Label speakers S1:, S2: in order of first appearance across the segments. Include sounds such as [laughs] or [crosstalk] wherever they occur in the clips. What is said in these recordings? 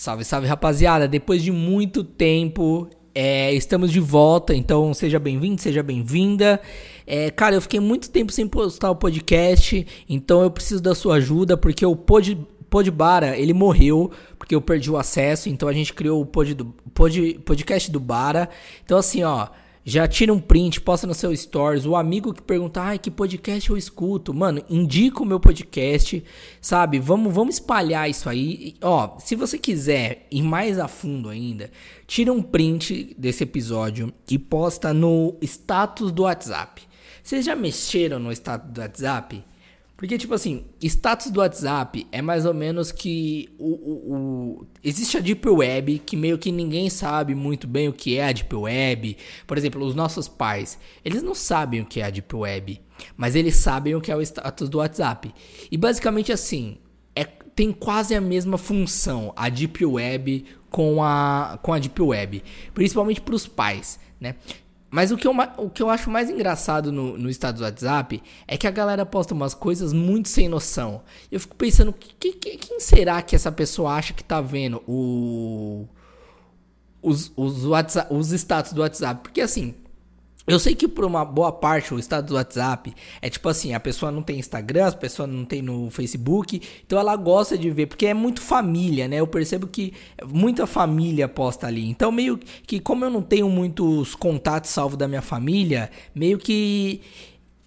S1: Salve, salve rapaziada! Depois de muito tempo, é, estamos de volta, então seja bem-vindo, seja bem-vinda. É, cara, eu fiquei muito tempo sem postar o podcast, então eu preciso da sua ajuda, porque o Pod, Podbara, ele morreu, porque eu perdi o acesso, então a gente criou o pod, pod, podcast do Bara. Então assim, ó, já tira um print, posta no seu stories. O amigo que pergunta, ai, que podcast eu escuto? Mano, indica o meu podcast, sabe? Vamos, vamos espalhar isso aí. Ó, se você quiser ir mais a fundo ainda, tira um print desse episódio e posta no status do WhatsApp. Vocês já mexeram no status do WhatsApp? Porque, tipo assim, status do WhatsApp é mais ou menos que o, o, o, existe a Deep Web, que meio que ninguém sabe muito bem o que é a Deep Web. Por exemplo, os nossos pais, eles não sabem o que é a Deep Web, mas eles sabem o que é o status do WhatsApp. E basicamente assim, é, tem quase a mesma função a Deep Web com a, com a Deep Web, principalmente para os pais, né? Mas o que eu, o que eu acho mais engraçado no, no estado do WhatsApp é que a galera posta umas coisas muito sem noção. Eu fico pensando, que, que, quem será que essa pessoa acha que tá vendo o, os, os, WhatsApp, os status do WhatsApp? Porque assim, eu sei que por uma boa parte o estado do WhatsApp é tipo assim, a pessoa não tem Instagram, a pessoa não tem no Facebook, então ela gosta de ver, porque é muito família, né? Eu percebo que muita família posta ali. Então meio que como eu não tenho muitos contatos salvo da minha família, meio que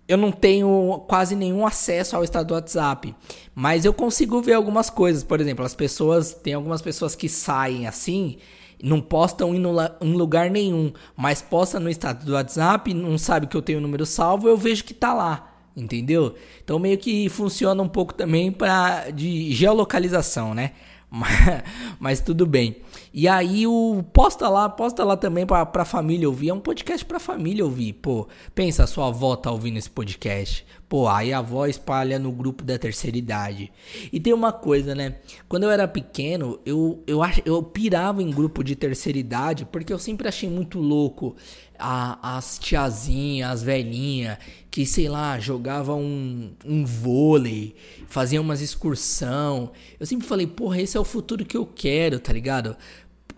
S1: eu não tenho quase nenhum acesso ao estado do WhatsApp, mas eu consigo ver algumas coisas, por exemplo, as pessoas, tem algumas pessoas que saem assim, não postam em lugar nenhum, mas posta no status do WhatsApp, não sabe que eu tenho o número salvo, eu vejo que tá lá, entendeu? Então meio que funciona um pouco também para de geolocalização, né? [laughs] Mas, mas, tudo bem. E aí o posta lá, posta lá também pra, pra família ouvir. É um podcast pra família ouvir. Pô, pensa, a sua avó tá ouvindo esse podcast. Pô, aí a avó espalha no grupo da terceira idade. E tem uma coisa, né? Quando eu era pequeno, eu, eu, ach, eu pirava em grupo de terceira idade porque eu sempre achei muito louco a, as tiazinhas, as velhinhas, que sei lá, jogavam um, um vôlei, faziam umas excursão. Eu sempre falei, porra, esse é o futuro que eu quero, tá ligado?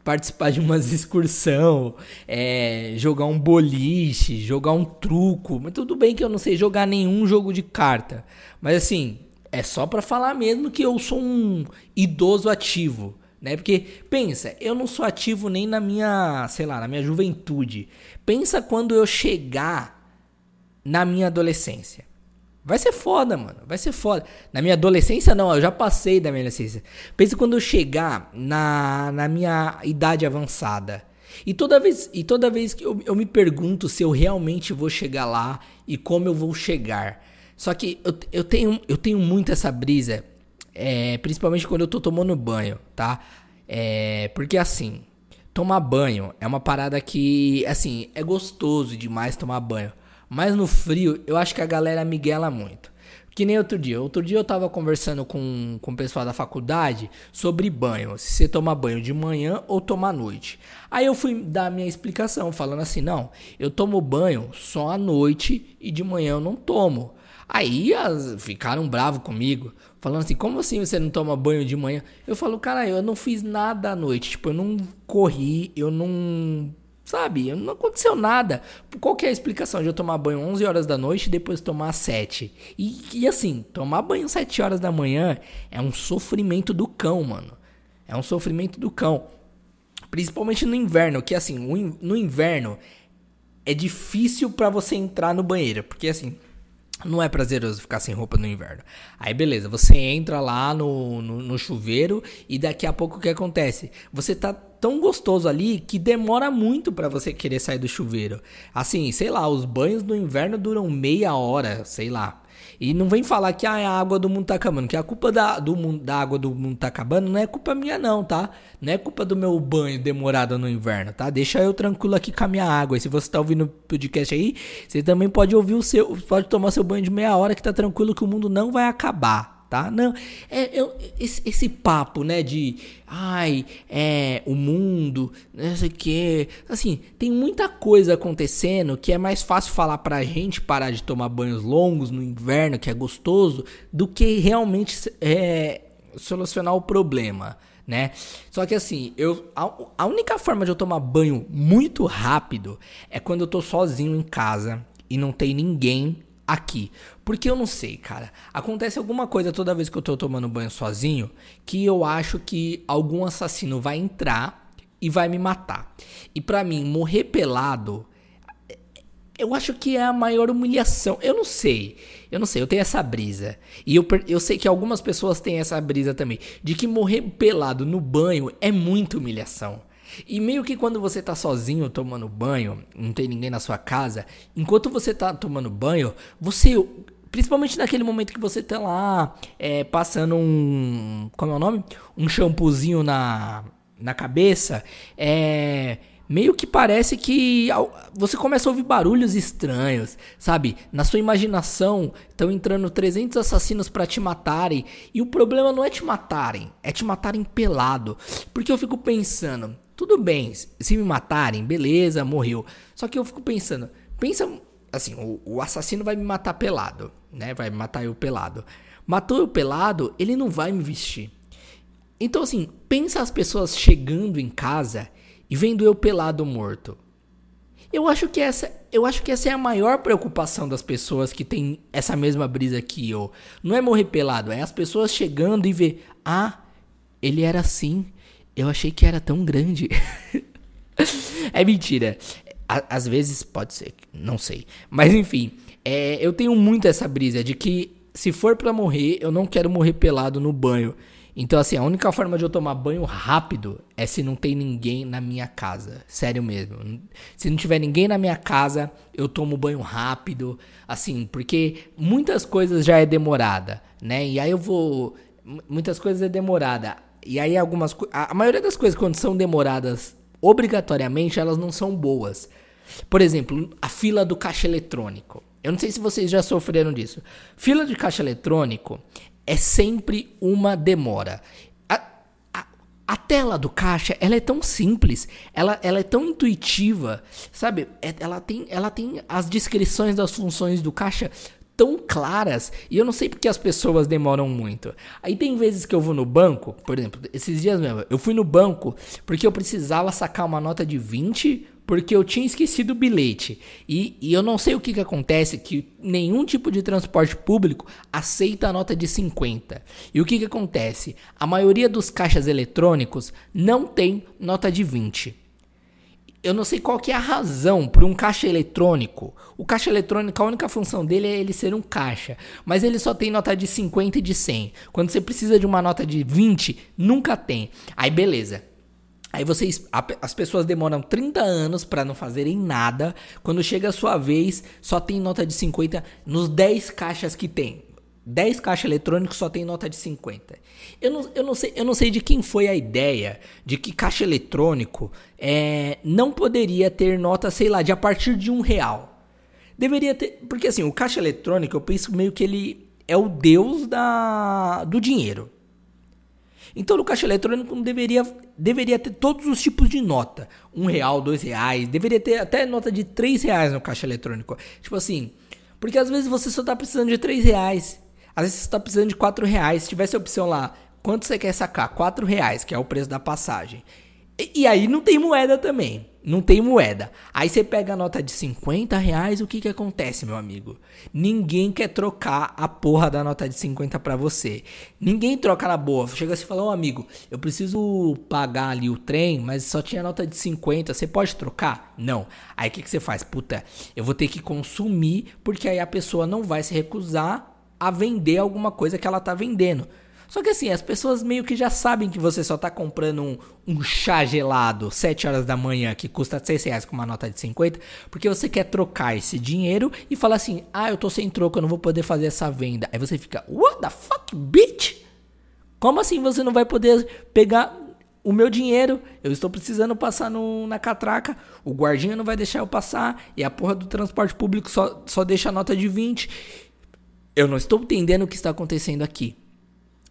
S1: Participar de umas excursão, é, jogar um boliche, jogar um truco. Mas tudo bem que eu não sei jogar nenhum jogo de carta. Mas assim, é só para falar mesmo que eu sou um idoso ativo né? Porque pensa, eu não sou ativo nem na minha, sei lá, na minha juventude. Pensa quando eu chegar na minha adolescência. Vai ser foda, mano. Vai ser foda. Na minha adolescência, não. Eu já passei da minha adolescência. Pensa quando eu chegar na, na minha idade avançada. E toda vez, e toda vez que eu, eu me pergunto se eu realmente vou chegar lá e como eu vou chegar. Só que eu, eu, tenho, eu tenho muito essa brisa é, principalmente quando eu tô tomando banho, tá? É, porque assim, tomar banho é uma parada que, assim, é gostoso demais tomar banho. Mas no frio, eu acho que a galera miguela muito. Que nem outro dia. Outro dia eu tava conversando com, com o pessoal da faculdade sobre banho. Se você toma banho de manhã ou toma à noite. Aí eu fui dar a minha explicação, falando assim: não, eu tomo banho só à noite e de manhã eu não tomo. Aí as, ficaram bravos comigo, falando assim: como assim você não toma banho de manhã? Eu falo, cara, eu não fiz nada à noite. Tipo, eu não corri, eu não. Sabe, não aconteceu nada. Qual que é a explicação de eu tomar banho 11 horas da noite e depois tomar 7? E, e assim, tomar banho 7 horas da manhã é um sofrimento do cão, mano. É um sofrimento do cão. Principalmente no inverno, que assim, no inverno é difícil para você entrar no banheiro, porque assim, não é prazeroso ficar sem roupa no inverno. Aí beleza, você entra lá no, no, no, chuveiro e daqui a pouco o que acontece? Você tá tão gostoso ali que demora muito para você querer sair do chuveiro. Assim, sei lá, os banhos no inverno duram meia hora, sei lá. E não vem falar que ah, a água do mundo tá acabando, que a culpa da, do mundo, da água do mundo tá acabando não é culpa minha não, tá? Não é culpa do meu banho demorado no inverno, tá? Deixa eu tranquilo aqui com a minha água. E se você tá ouvindo o podcast aí, você também pode ouvir o seu, pode tomar seu banho de meia hora que tá tranquilo que o mundo não vai acabar tá? Não, é, é esse, esse, papo, né, de ai, é o mundo, não sei o que, assim, tem muita coisa acontecendo que é mais fácil falar pra gente parar de tomar banhos longos no inverno, que é gostoso, do que realmente é, solucionar o problema. né? Só que assim, eu a, a, única forma de eu tomar banho muito rápido é quando eu tô sozinho em casa e não tem ninguém aqui. Porque eu não sei, cara. Acontece alguma coisa toda vez que eu tô tomando banho sozinho que eu acho que algum assassino vai entrar e vai me matar. E para mim, morrer pelado eu acho que é a maior humilhação. Eu não sei. Eu não sei, eu tenho essa brisa. E eu, eu sei que algumas pessoas têm essa brisa também. De que morrer pelado no banho é muita humilhação. E meio que quando você tá sozinho tomando banho, não tem ninguém na sua casa, enquanto você tá tomando banho, você. Principalmente naquele momento que você tá lá é, passando um. Como é o nome? Um shampoozinho na, na cabeça. É meio que parece que você começa a ouvir barulhos estranhos, sabe? Na sua imaginação estão entrando 300 assassinos para te matarem, e o problema não é te matarem, é te matarem pelado. Porque eu fico pensando, tudo bem, se me matarem, beleza, morreu. Só que eu fico pensando, pensa assim, o, o assassino vai me matar pelado, né? Vai me matar eu pelado. Matou eu pelado, ele não vai me vestir. Então assim, pensa as pessoas chegando em casa e vendo eu pelado morto. Eu acho que essa, eu acho que essa é a maior preocupação das pessoas que tem essa mesma brisa que eu. Não é morrer pelado, é as pessoas chegando e ver, ah, ele era assim. Eu achei que era tão grande. [laughs] é mentira. às vezes pode ser, não sei. Mas enfim, é, eu tenho muito essa brisa de que se for para morrer, eu não quero morrer pelado no banho. Então, assim, a única forma de eu tomar banho rápido é se não tem ninguém na minha casa. Sério mesmo. Se não tiver ninguém na minha casa, eu tomo banho rápido. Assim, porque muitas coisas já é demorada, né? E aí eu vou. Muitas coisas é demorada. E aí algumas. A maioria das coisas, quando são demoradas obrigatoriamente, elas não são boas. Por exemplo, a fila do caixa eletrônico. Eu não sei se vocês já sofreram disso. Fila de caixa eletrônico é sempre uma demora. A, tela do caixa, ela é tão simples, ela, ela é tão intuitiva, sabe? É, ela tem, ela tem as descrições das funções do caixa tão claras e eu não sei porque as pessoas demoram muito. Aí tem vezes que eu vou no banco, por exemplo, esses dias mesmo, eu fui no banco porque eu precisava sacar uma nota de 20 porque eu tinha esquecido o bilhete. E, e eu não sei o que, que acontece, que nenhum tipo de transporte público aceita a nota de 50. E o que, que acontece? A maioria dos caixas eletrônicos não tem nota de 20. Eu não sei qual que é a razão para um caixa eletrônico. O caixa eletrônico, a única função dele é ele ser um caixa. Mas ele só tem nota de 50 e de 100. Quando você precisa de uma nota de 20, nunca tem. Aí beleza. Aí vocês, as pessoas demoram 30 anos para não fazerem nada. Quando chega a sua vez, só tem nota de 50 nos 10 caixas que tem. 10 caixas eletrônicos só tem nota de 50. Eu não, eu, não sei, eu não sei de quem foi a ideia de que caixa eletrônico é, não poderia ter nota, sei lá, de a partir de um real. Deveria ter. Porque assim, o caixa eletrônico, eu penso meio que ele é o deus da, do dinheiro. Então no caixa eletrônico deveria, deveria ter todos os tipos de nota. Um real, dois reais, deveria ter até nota de três reais no caixa eletrônico. Tipo assim, porque às vezes você só tá precisando de três reais. Às vezes você tá precisando de quatro reais. Se tivesse a opção lá, quanto você quer sacar? Quatro reais, que é o preço da passagem. E, e aí não tem moeda também não tem moeda. Aí você pega a nota de 50 reais, o que que acontece, meu amigo? Ninguém quer trocar a porra da nota de 50 para você. Ninguém troca na boa. Chega assim e fala, ô amigo, eu preciso pagar ali o trem, mas só tinha nota de 50, você pode trocar? Não. Aí o que que você faz? Puta, eu vou ter que consumir, porque aí a pessoa não vai se recusar a vender alguma coisa que ela tá vendendo. Só que assim, as pessoas meio que já sabem que você só tá comprando um, um chá gelado 7 horas da manhã que custa 6 reais com uma nota de 50, porque você quer trocar esse dinheiro e falar assim: ah, eu tô sem troco, eu não vou poder fazer essa venda. Aí você fica: what the fuck, bitch? Como assim você não vai poder pegar o meu dinheiro? Eu estou precisando passar no, na catraca, o guardinha não vai deixar eu passar e a porra do transporte público só, só deixa a nota de 20. Eu não estou entendendo o que está acontecendo aqui.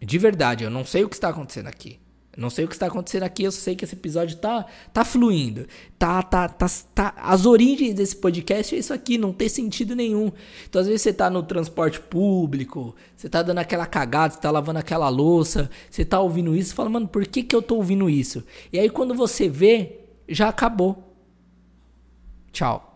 S1: De verdade, eu não sei o que está acontecendo aqui. não sei o que está acontecendo aqui, eu sei que esse episódio tá, tá fluindo. Tá, tá, tá, tá. As origens desse podcast é isso aqui, não tem sentido nenhum. Então, às vezes, você tá no transporte público, você tá dando aquela cagada, você tá lavando aquela louça, você tá ouvindo isso, você fala, mano, por que, que eu tô ouvindo isso? E aí, quando você vê, já acabou. Tchau.